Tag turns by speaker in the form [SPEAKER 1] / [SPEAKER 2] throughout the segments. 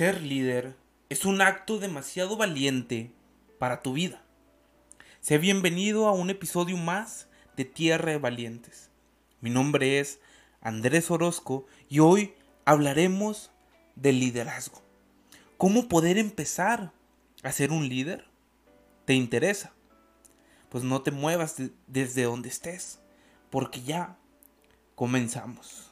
[SPEAKER 1] Ser líder es un acto demasiado valiente para tu vida. Sé bienvenido a un episodio más de Tierra de Valientes. Mi nombre es Andrés Orozco y hoy hablaremos del liderazgo. ¿Cómo poder empezar a ser un líder? ¿Te interesa? Pues no te muevas desde donde estés, porque ya comenzamos.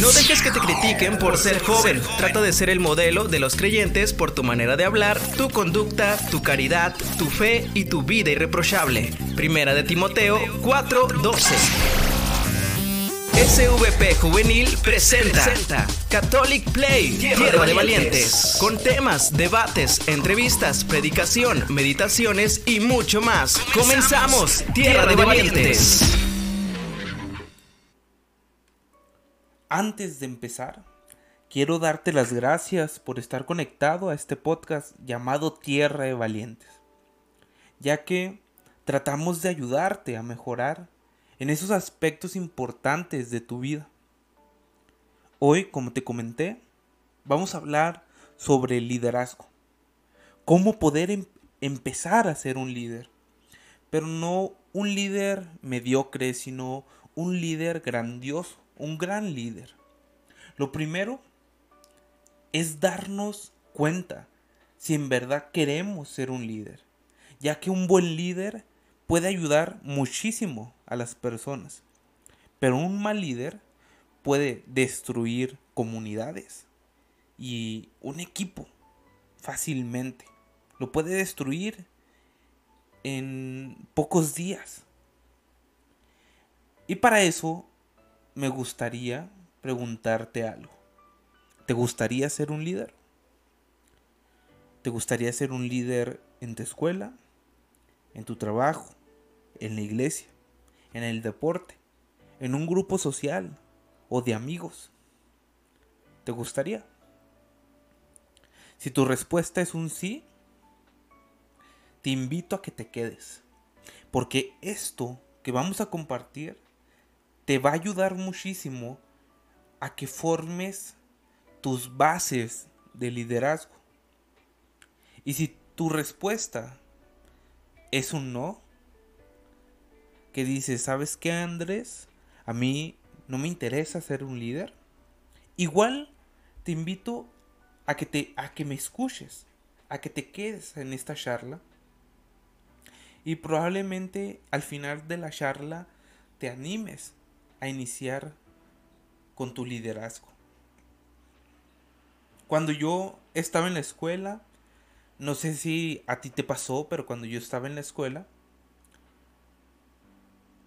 [SPEAKER 2] No dejes que te critiquen por ser joven. Trata de ser el modelo de los creyentes por tu manera de hablar, tu conducta, tu caridad, tu fe y tu vida irreprochable. Primera de Timoteo 4:12. SVP Juvenil presenta Catholic Play, Tierra de Valientes, con temas, debates, entrevistas, predicación, meditaciones y mucho más. Comenzamos, Tierra de Valientes.
[SPEAKER 1] Antes de empezar, quiero darte las gracias por estar conectado a este podcast llamado Tierra de Valientes, ya que tratamos de ayudarte a mejorar en esos aspectos importantes de tu vida. Hoy, como te comenté, vamos a hablar sobre el liderazgo, cómo poder em-, empezar a ser un líder, pero no un líder mediocre, sino un líder grandioso un gran líder. Lo primero es darnos cuenta si en verdad queremos ser un líder, ya que un buen líder puede ayudar muchísimo a las personas, pero un mal líder puede destruir comunidades y un equipo fácilmente. Lo puede destruir en pocos días. Y para eso me gustaría preguntarte algo. ¿Te gustaría ser un líder? ¿Te gustaría ser un líder en tu escuela, en tu trabajo, en la iglesia, en el deporte, en un grupo social o de amigos? ¿Te gustaría? Si tu respuesta es un sí, te invito a que te quedes. Porque esto que vamos a compartir te va a ayudar muchísimo a que formes tus bases de liderazgo. Y si tu respuesta es un no, que dices, ¿sabes qué, Andrés? A mí no me interesa ser un líder. Igual te invito a que, te, a que me escuches, a que te quedes en esta charla. Y probablemente al final de la charla te animes a iniciar con tu liderazgo. Cuando yo estaba en la escuela, no sé si a ti te pasó, pero cuando yo estaba en la escuela,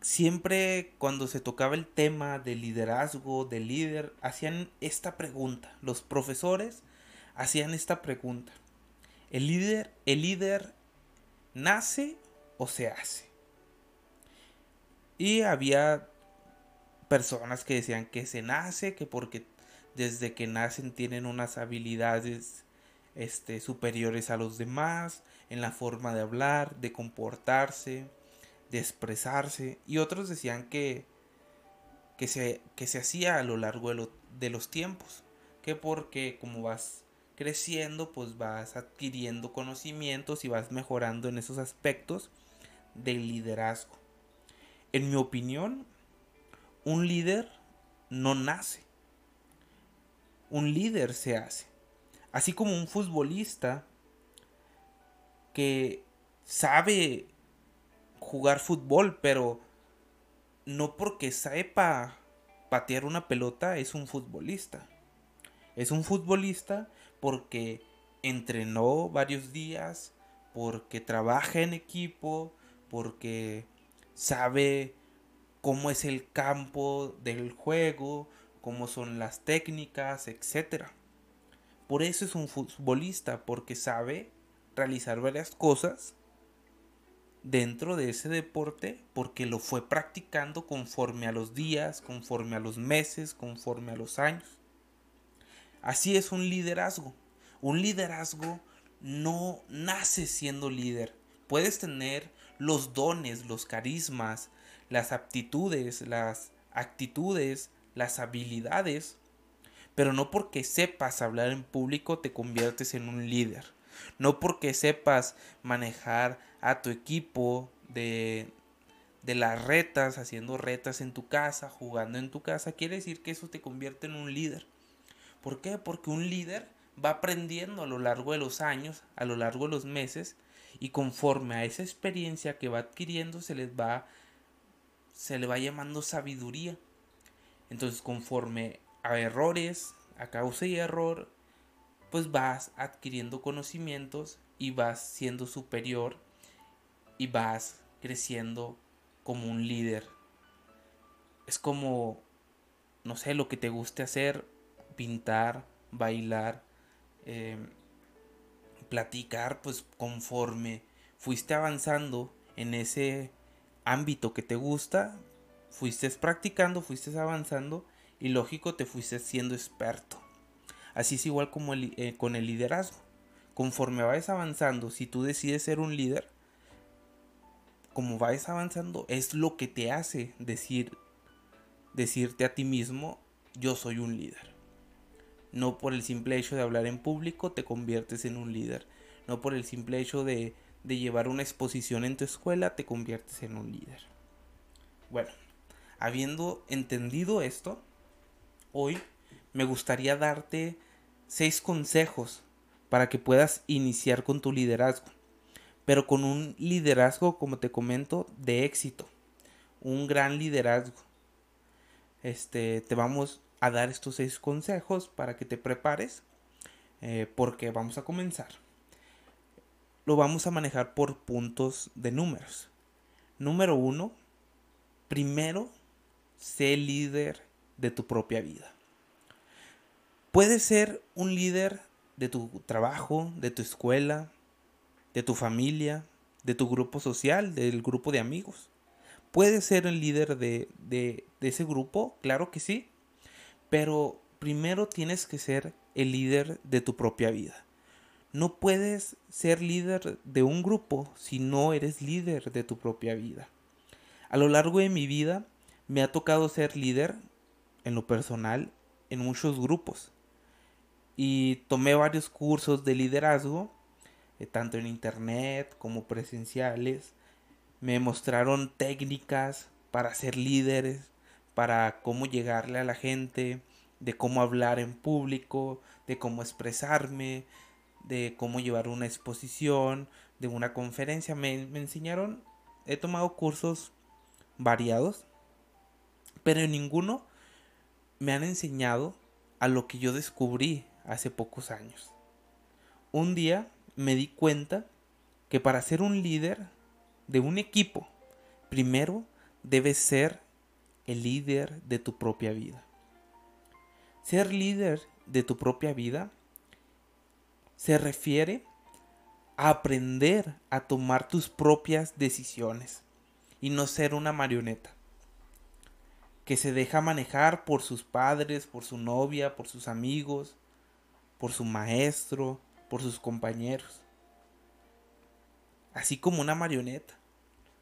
[SPEAKER 1] siempre cuando se tocaba el tema de liderazgo, de líder, hacían esta pregunta. Los profesores hacían esta pregunta. ¿El líder, el líder nace o se hace? Y había personas que decían que se nace, que porque desde que nacen tienen unas habilidades este, superiores a los demás, en la forma de hablar, de comportarse, de expresarse, y otros decían que, que, se, que se hacía a lo largo de, de los tiempos, que porque como vas creciendo, pues vas adquiriendo conocimientos y vas mejorando en esos aspectos del liderazgo. En mi opinión, un líder no nace. Un líder se hace. Así como un futbolista que sabe jugar fútbol, pero no porque sepa patear una pelota es un futbolista. Es un futbolista porque entrenó varios días, porque trabaja en equipo, porque sabe cómo es el campo del juego, cómo son las técnicas, etc. Por eso es un futbolista, porque sabe realizar varias cosas dentro de ese deporte, porque lo fue practicando conforme a los días, conforme a los meses, conforme a los años. Así es un liderazgo. Un liderazgo no nace siendo líder. Puedes tener los dones, los carismas, las aptitudes, las actitudes, las habilidades, Pero no porque sepas hablar en público te conviertes en un líder. No porque sepas manejar a tu equipo de, de las retas, haciendo retas en tu casa, jugando en tu casa, quiere decir que eso te convierte en un líder. ¿Por qué? Porque un líder va aprendiendo a lo largo de los años, a lo largo de los meses, y conforme a esa experiencia que va adquiriendo se les va se le va llamando sabiduría. Entonces, conforme a errores, a causa y error, pues vas adquiriendo conocimientos y vas siendo superior y vas creciendo como un líder. Es como, no sé, lo que te guste hacer, pintar, bailar, em, platicar, pues conforme fuiste avanzando en ese ámbito que te gusta, fuiste practicando, fuiste avanzando y lógico te fuiste siendo experto. Así es igual como eh, con el liderazgo. Conforme vayas avanzando, si tú decides ser un líder, como vayas avanzando, es lo que te hace decir, decirte a ti mismo, yo soy un líder. No por el simple hecho de hablar en público te conviertes en un líder. No por el simple hecho de, de llevar una exposición en tu escuela te conviertes en un líder. Bueno, habiendo entendido esto, hoy me gustaría darte seis consejos para que puedas iniciar con tu liderazgo, pero con un liderazgo, como te comento, de éxito, un gran liderazgo. Este, te vamos a dar estos seis consejos para que te prepares eh, porque vamos a comenzar. Lo vamos a manejar por puntos de números. Número uno, primero, sé líder de tu propia vida. Puedes ser un líder de tu trabajo, de tu escuela, de tu familia, de tu grupo social, del grupo de amigos. ¿Puedes ser el líder de, de ese grupo? Claro que sí. Pero primero tienes que ser el líder de tu propia vida. No puedes ser líder de un grupo si no eres líder de tu propia vida. A lo largo de mi vida me ha tocado ser líder en lo personal en muchos grupos. Y tomé varios cursos de liderazgo, eh, tanto en internet como presenciales. Me mostraron técnicas para ser líderes, para cómo llegarle a la gente, de cómo hablar en público, de cómo expresarme, de cómo llevar una exposición, de una conferencia. Me, enseñaron, he tomado cursos variados, pero ninguno me han enseñado a lo que yo descubrí hace pocos años. Un día me di cuenta que para ser un líder de un equipo, primero debes ser el líder de tu propia vida. Ser líder de tu propia vida se refiere a aprender a tomar tus propias decisiones y no ser una marioneta que se deja manejar por sus padres, por su novia, por sus amigos, por su maestro, por sus compañeros. Así como una marioneta.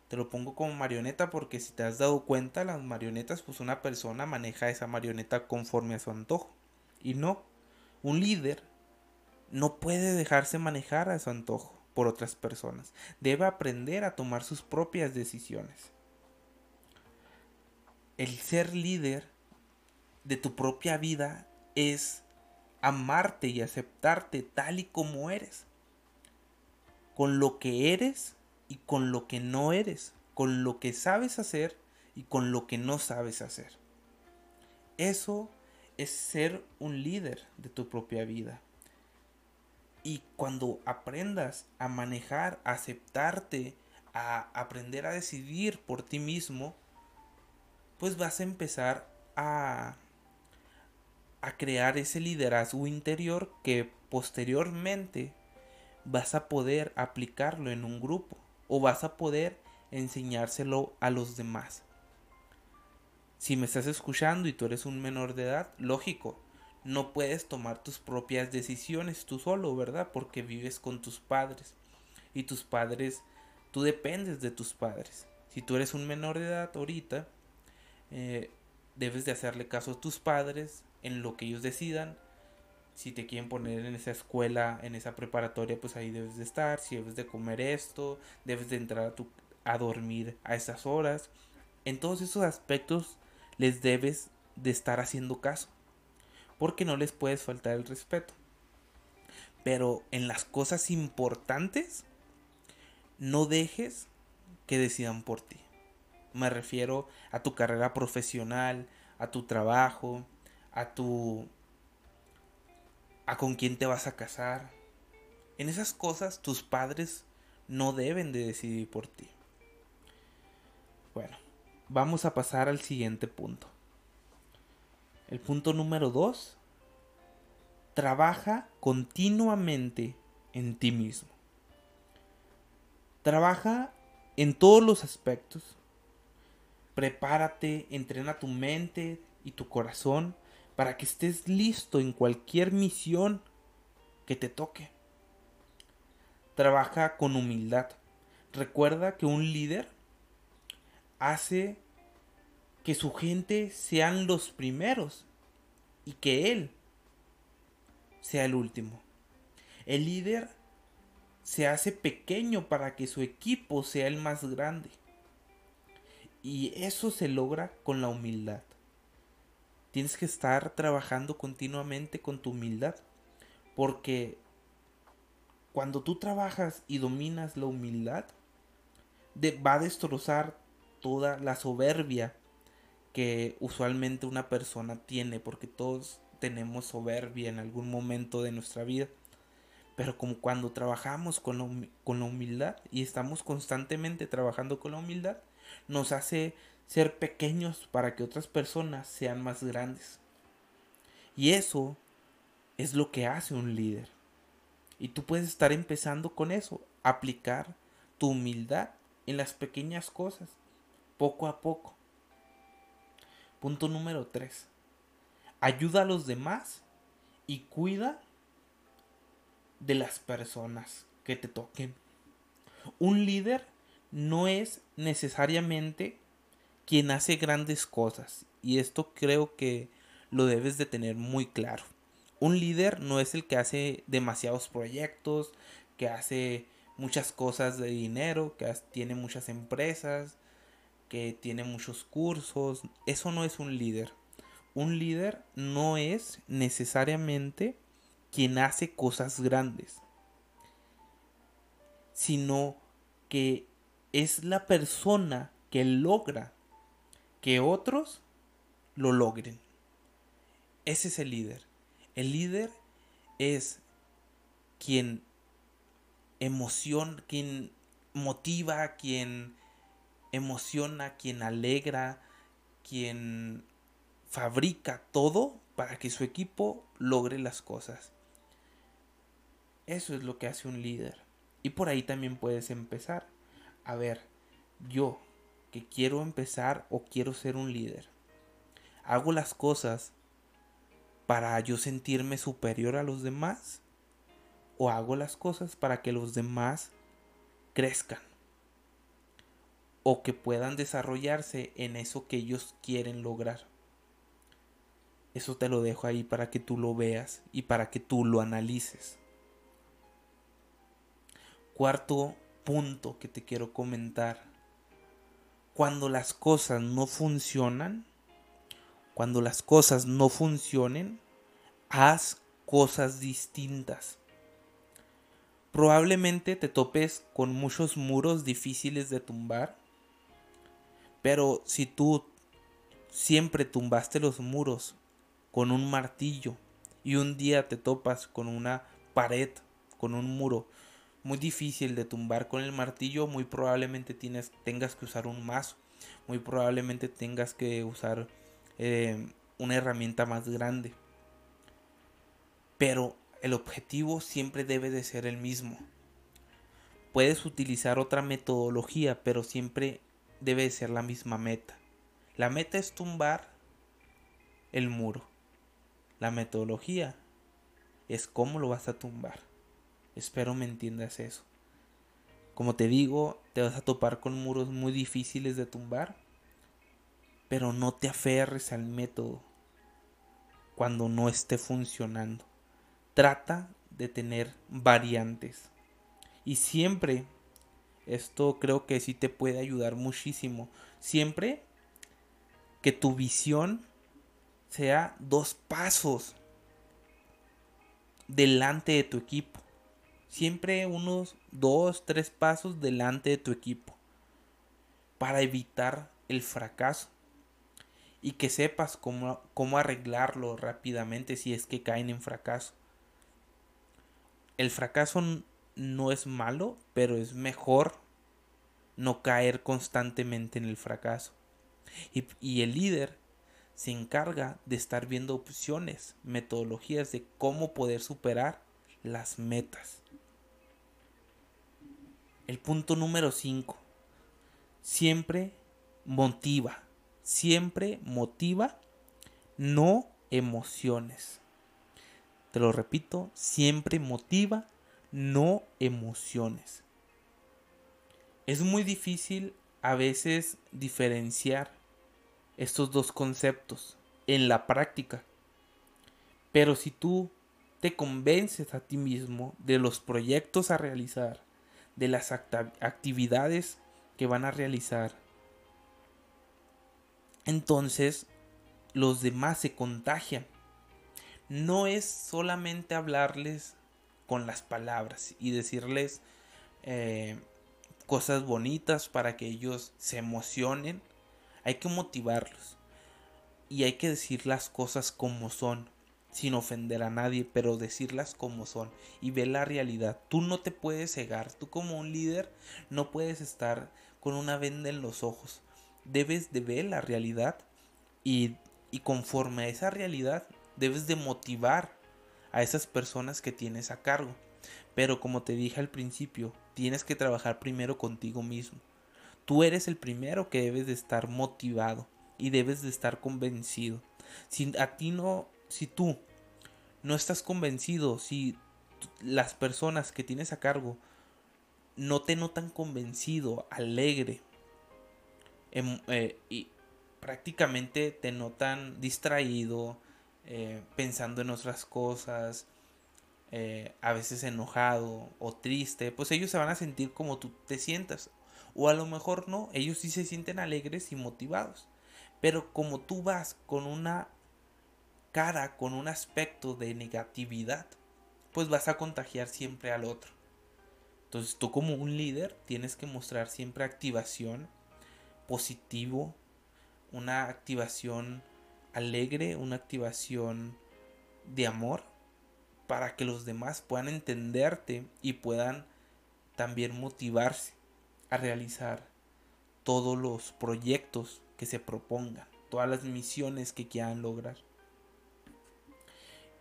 [SPEAKER 1] Te lo pongo como marioneta porque si te has dado cuenta, las marionetas, pues una persona maneja esa marioneta conforme a su antojo. Y no, un líder no puede dejarse manejar a su antojo por otras personas. Debe aprender a tomar sus propias decisiones. El ser líder de tu propia vida es amarte y aceptarte tal y como eres. Con lo que eres y con lo que no eres, con lo que sabes hacer y con lo que no sabes hacer. Eso es ser un líder de tu propia vida. Y cuando aprendas a manejar, a aceptarte, a aprender a decidir por ti mismo, pues vas a empezar a, a crear ese liderazgo interior que posteriormente vas a poder aplicarlo en un grupo o vas a poder enseñárselo a los demás. Si me estás escuchando y tú eres un menor de edad, lógico, no puedes tomar tus propias decisiones tú solo, ¿verdad? Porque vives con tus padres. Y tus padres, tú dependes de tus padres. Si tú eres un menor de edad ahorita, eh, debes de hacerle caso a tus padres en lo que ellos decidan. Si te quieren poner en esa escuela, en esa preparatoria, pues ahí debes de estar. Si debes de comer esto, debes de entrar a, tu, a dormir a esas horas. En todos esos aspectos les debes de estar haciendo caso. Porque no les puedes faltar el respeto. Pero en las cosas importantes, no dejes que decidan por ti. Me refiero a tu carrera profesional, a tu trabajo, a tu a con quién te vas a casar. En esas cosas tus padres no deben de decidir por ti. Bueno, vamos a pasar al siguiente punto. El punto número 2. Trabaja continuamente en ti mismo. Trabaja en todos los aspectos. Prepárate, entrena tu mente y tu corazón para que estés listo en cualquier misión que te toque. Trabaja con humildad. Recuerda que un líder hace que su gente sean los primeros y que él sea el último. El líder se hace pequeño para que su equipo sea el más grande. Y eso se logra con la humildad. Tienes que estar trabajando continuamente con tu humildad. Porque cuando tú trabajas y dominas la humildad, va a destrozar toda la soberbia que usualmente una persona tiene. Porque todos tenemos soberbia en algún momento de nuestra vida. Pero como cuando trabajamos con la, con la humildad y estamos constantemente trabajando con la humildad, nos hace ser pequeños para que otras personas sean más grandes. Y eso es lo que hace un líder. Y tú puedes estar empezando con eso, aplicar tu humildad en las pequeñas cosas, poco a poco. Punto número 3. Ayuda a los demás y cuida de las personas que te toquen. Un líder no es necesariamente quien hace grandes cosas y esto creo que lo debes de tener muy claro. Un líder no es el que hace demasiados proyectos, que hace muchas cosas de dinero, que tiene muchas empresas, que tiene muchos cursos. Eso no es un líder. Un líder no es necesariamente quien hace cosas grandes, sino que es la persona que logra que otros lo logren. Ese es el líder. El líder es quien emociona, quien motiva, quien emociona, quien alegra, quien fabrica todo para que su equipo logre las cosas. Eso es lo que hace un líder. Y por ahí también puedes empezar. A ver, yo que quiero empezar o quiero ser un líder. ¿Hago las cosas para yo sentirme superior a los demás? ¿O hago las cosas para que los demás crezcan? O que puedan desarrollarse en eso que ellos quieren lograr. Eso te lo dejo ahí para que tú lo veas y para que tú lo analices. Cuarto punto que te quiero comentar. Cuando las cosas no funcionan, cuando las cosas no funcionen, haz cosas distintas. Probablemente te topes con muchos muros difíciles de tumbar, pero si tú siempre tumbaste los muros con un martillo y un día te topas con una pared, con un muro muy difícil de tumbar con el martillo, muy probablemente tienes, tengas que usar un mazo, muy probablemente tengas que usar eh, una herramienta más grande. Pero el objetivo siempre debe de ser el mismo. Puedes utilizar otra metodología, pero siempre debe ser la misma meta. La meta es tumbar el muro. La metodología es cómo lo vas a tumbar. Espero me entiendas eso. Como te digo, te vas a topar con muros muy difíciles de tumbar, pero no te aferres al método. cuando no esté funcionando. Trata de tener variantes. Y siempre, esto creo que sí te puede ayudar muchísimo. Siempre que tu visión sea dos pasos delante de tu equipo. Siempre unos dos, tres pasos delante de tu equipo. Para evitar el fracaso. Y que sepas cómo, cómo arreglarlo rápidamente si es que caen en fracaso. El fracaso no es malo, pero es mejor no caer constantemente en el fracaso. Y, y el líder se encarga de estar viendo opciones, metodologías de cómo poder superar las metas. El punto número 5. Siempre motiva. Siempre motiva, no emociones. Te lo repito, siempre motiva, no emociones. Es muy difícil a veces diferenciar estos dos conceptos en la práctica. Pero si tú te convences a ti mismo de los proyectos a realizar, de las actividades que van a realizar, entonces los demás se contagian. No es solamente hablarles con las palabras y decirles eh, cosas bonitas para que ellos se emocionen hay que motivarlos. Y hay que decir las cosas como son, sin ofender a nadie, pero decirlas como son y ver la realidad. Tú no te puedes cegar, tú como un líder no puedes estar con una venda en los ojos. Debes de ver la realidad y, y conforme a esa realidad debes de motivar a esas personas que tienes a cargo. Pero como te dije al principio, tienes que trabajar primero contigo mismo. Tú eres el primero que debes de estar motivado y debes de estar convencido. Si a ti no, si tú no estás convencido, si las personas que tienes a cargo no te notan convencido, alegre, em, eh, y prácticamente te notan distraído, eh, pensando en otras cosas, eh, a veces enojado o triste, pues ellos se van a sentir como tú te sientas. O a lo mejor no, ellos sí se sienten alegres y motivados. Pero como tú vas con una cara, con un aspecto de negatividad, pues vas a contagiar siempre al otro. Entonces tú como un líder tienes que mostrar siempre activación positivo, una activación alegre, una activación de amor para que los demás puedan entenderte y puedan también motivarse a realizar todos los proyectos que se propongan, todas las misiones que quieran lograr.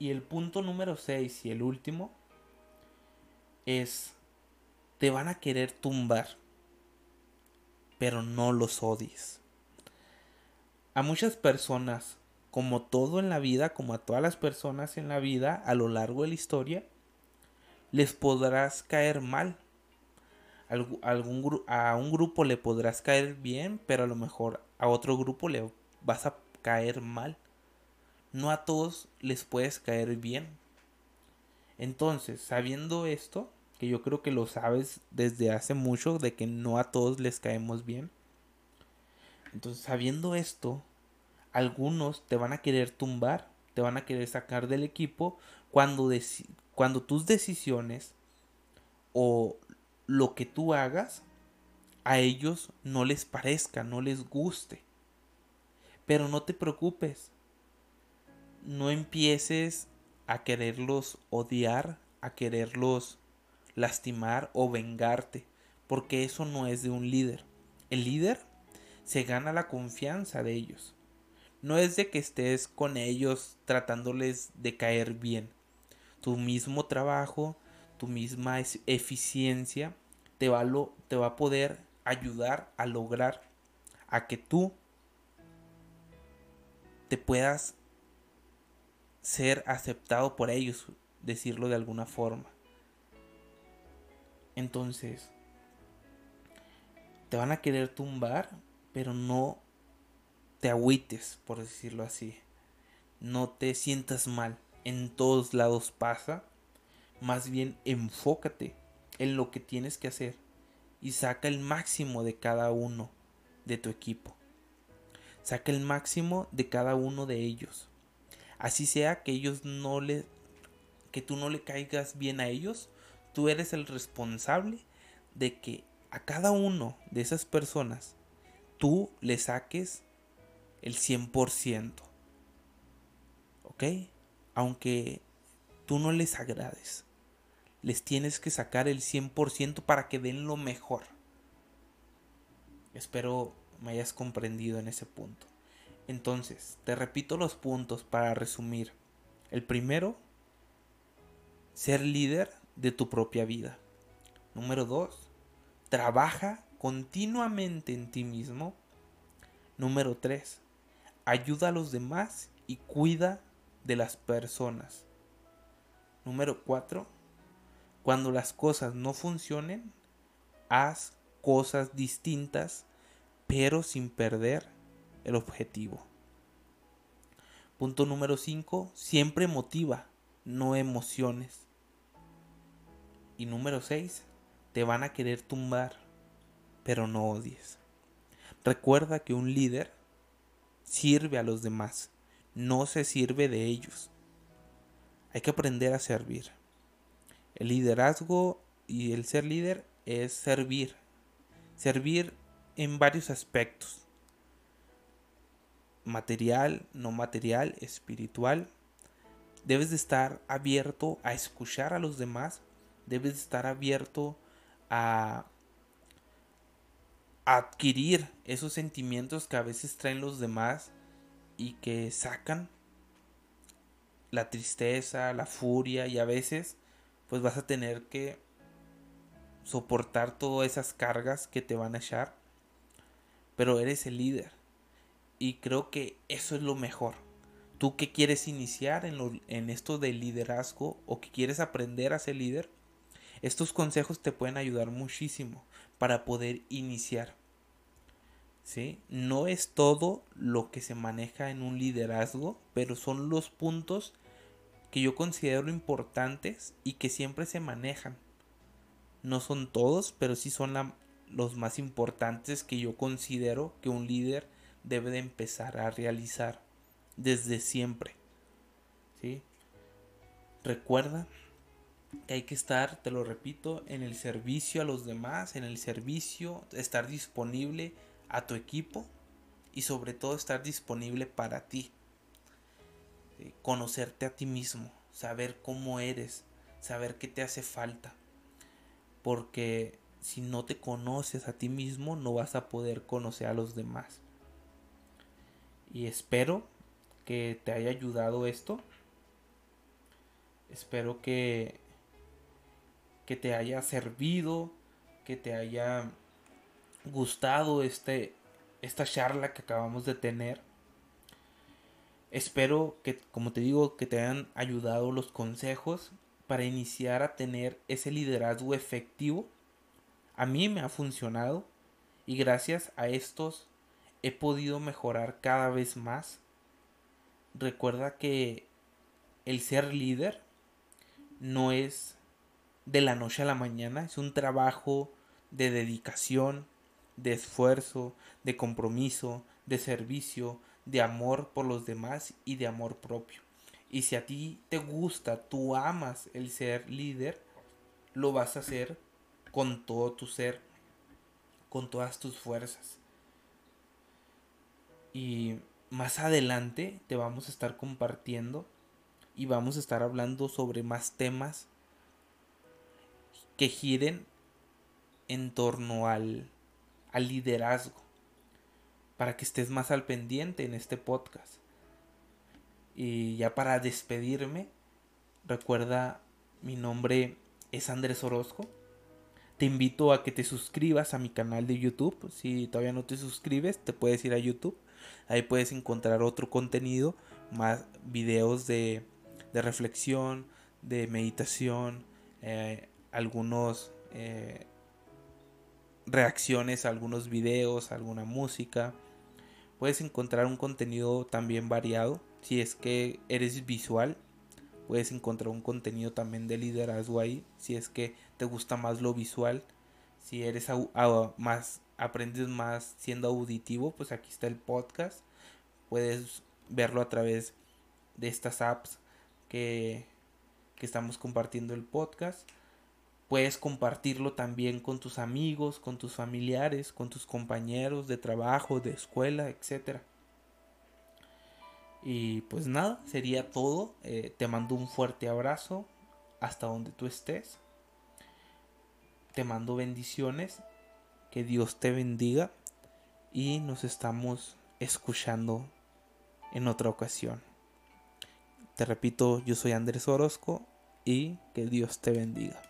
[SPEAKER 1] Y el punto número 6 y el último es, te van a querer tumbar, pero no los odies. A muchas personas, como todo en la vida, como a todas las personas en la vida a lo largo de la historia, les podrás caer mal algún, a un grupo le podrás caer bien, pero a lo mejor a otro grupo le vas a caer mal. No a todos les puedes caer bien. Entonces, sabiendo esto, que yo creo que lo sabes desde hace mucho, de que no a todos les caemos bien. Entonces, sabiendo esto, algunos te van a querer tumbar, te van a querer sacar del equipo cuando, cuando tus decisiones o lo que tú hagas a ellos no les parezca, no les guste. Pero no te preocupes. No empieces a quererlos odiar, a quererlos lastimar o vengarte, porque eso no es de un líder. El líder se gana la confianza de ellos. No es de que estés con ellos tratándoles de caer bien. Tu mismo trabajo, tu misma eficiencia te va, te va a poder ayudar a lograr a que tú te puedas ser aceptado por ellos, decirlo de alguna forma. Entonces, te van a querer tumbar, pero no te agüites, por decirlo así. no te sientas mal. En todos lados pasa. Más bien enfócate en lo que tienes que hacer y saca el máximo de cada uno de tu equipo. Saca el máximo de cada uno de ellos. Así sea que ellos no le que tú no le caigas bien a ellos, tú eres el responsable de que a cada uno de esas personas tú le saques el 100%. ¿Ok? Aunque tú no les agrades, les tienes que sacar el 100% para que den lo mejor. Espero me hayas comprendido en ese punto. Entonces, te repito los puntos para resumir. El primero, ser líder de tu propia vida. Número 2, trabaja continuamente en ti mismo. Número 3, ayuda a los demás y cuida de las personas. Número 4, cuando las cosas no funcionen, haz cosas distintas, pero sin perder el objetivo. Punto número 5, siempre motiva, no emociones. Y número 6, te van a querer tumbar, pero no odies. Recuerda que un líder sirve a los demás, no se sirve de ellos. Hay que aprender a servir. El liderazgo y el ser líder es servir. Servir en varios aspectos material, no material, espiritual. Debes de estar abierto a escuchar a los demás. Debes de estar abierto a adquirir esos sentimientos que a veces traen los demás y que sacan la tristeza, la furia y a veces pues vas a tener que soportar todas esas cargas que te van a echar. Pero eres el líder y creo que eso es lo mejor. Tú que quieres iniciar en, en esto del liderazgo o que quieres aprender a ser líder, estos consejos te pueden ayudar muchísimo para poder iniciar. ¿Sí? No es todo lo que se maneja en un liderazgo, pero son los puntos que yo considero importantes y que siempre se manejan. No son todos, pero sí son los más importantes que yo considero que un líder debe de empezar a realizar desde siempre. ¿sí? Recuerda hay que estar, te lo repito, en el servicio a los demás, en el servicio, estar disponible a tu equipo y sobre todo estar disponible para ti. Conocerte a ti mismo, saber cómo eres, saber qué te hace falta. Porque si no te conoces a ti mismo, no vas a poder conocer a los demás y espero que te haya ayudado esto. Espero que, que te haya servido, que te haya gustado este, esta charla que acabamos de tener. Espero que, como te digo, que te hayan ayudado los consejos para iniciar a tener ese liderazgo efectivo. A mí me ha funcionado y gracias a estos he podido mejorar cada vez más. Recuerda que el ser líder no es de la noche a la mañana, es un trabajo de dedicación, de esfuerzo, de compromiso, de servicio, de amor por los demás y de amor propio. Y si a ti te gusta, tú amas el ser líder, lo vas a hacer con todo tu ser, con todas tus fuerzas. Y más adelante te vamos a estar compartiendo y vamos a estar hablando sobre más temas que giren en torno al, al liderazgo para que estés más al pendiente en este podcast. Y ya para despedirme, recuerda mi nombre es Andrés Orozco. Te invito a que te suscribas a mi canal de YouTube. Si todavía no te suscribes, te puedes ir a YouTube Ahí puedes encontrar otro contenido, más videos de, reflexión, de meditación, eh, algunos eh, reacciones a algunos videos, alguna música. Puedes encontrar un contenido también variado. Si es que eres visual, puedes encontrar un contenido también de liderazgo ahí. Si es que te gusta más lo visual, si eres más aprendes más siendo auditivo, pues aquí está el podcast. Puedes verlo a través de estas apps que, que estamos compartiendo el podcast. Puedes compartirlo también con tus amigos, con tus familiares, con tus compañeros de trabajo, de escuela, etc. Y pues nada, sería todo. Eh, te mando un fuerte abrazo hasta donde tú estés. Te mando bendiciones. Que Dios te bendiga. Y nos estamos escuchando en otra ocasión. Te repito, yo soy Andrés Orozco y que Dios te bendiga.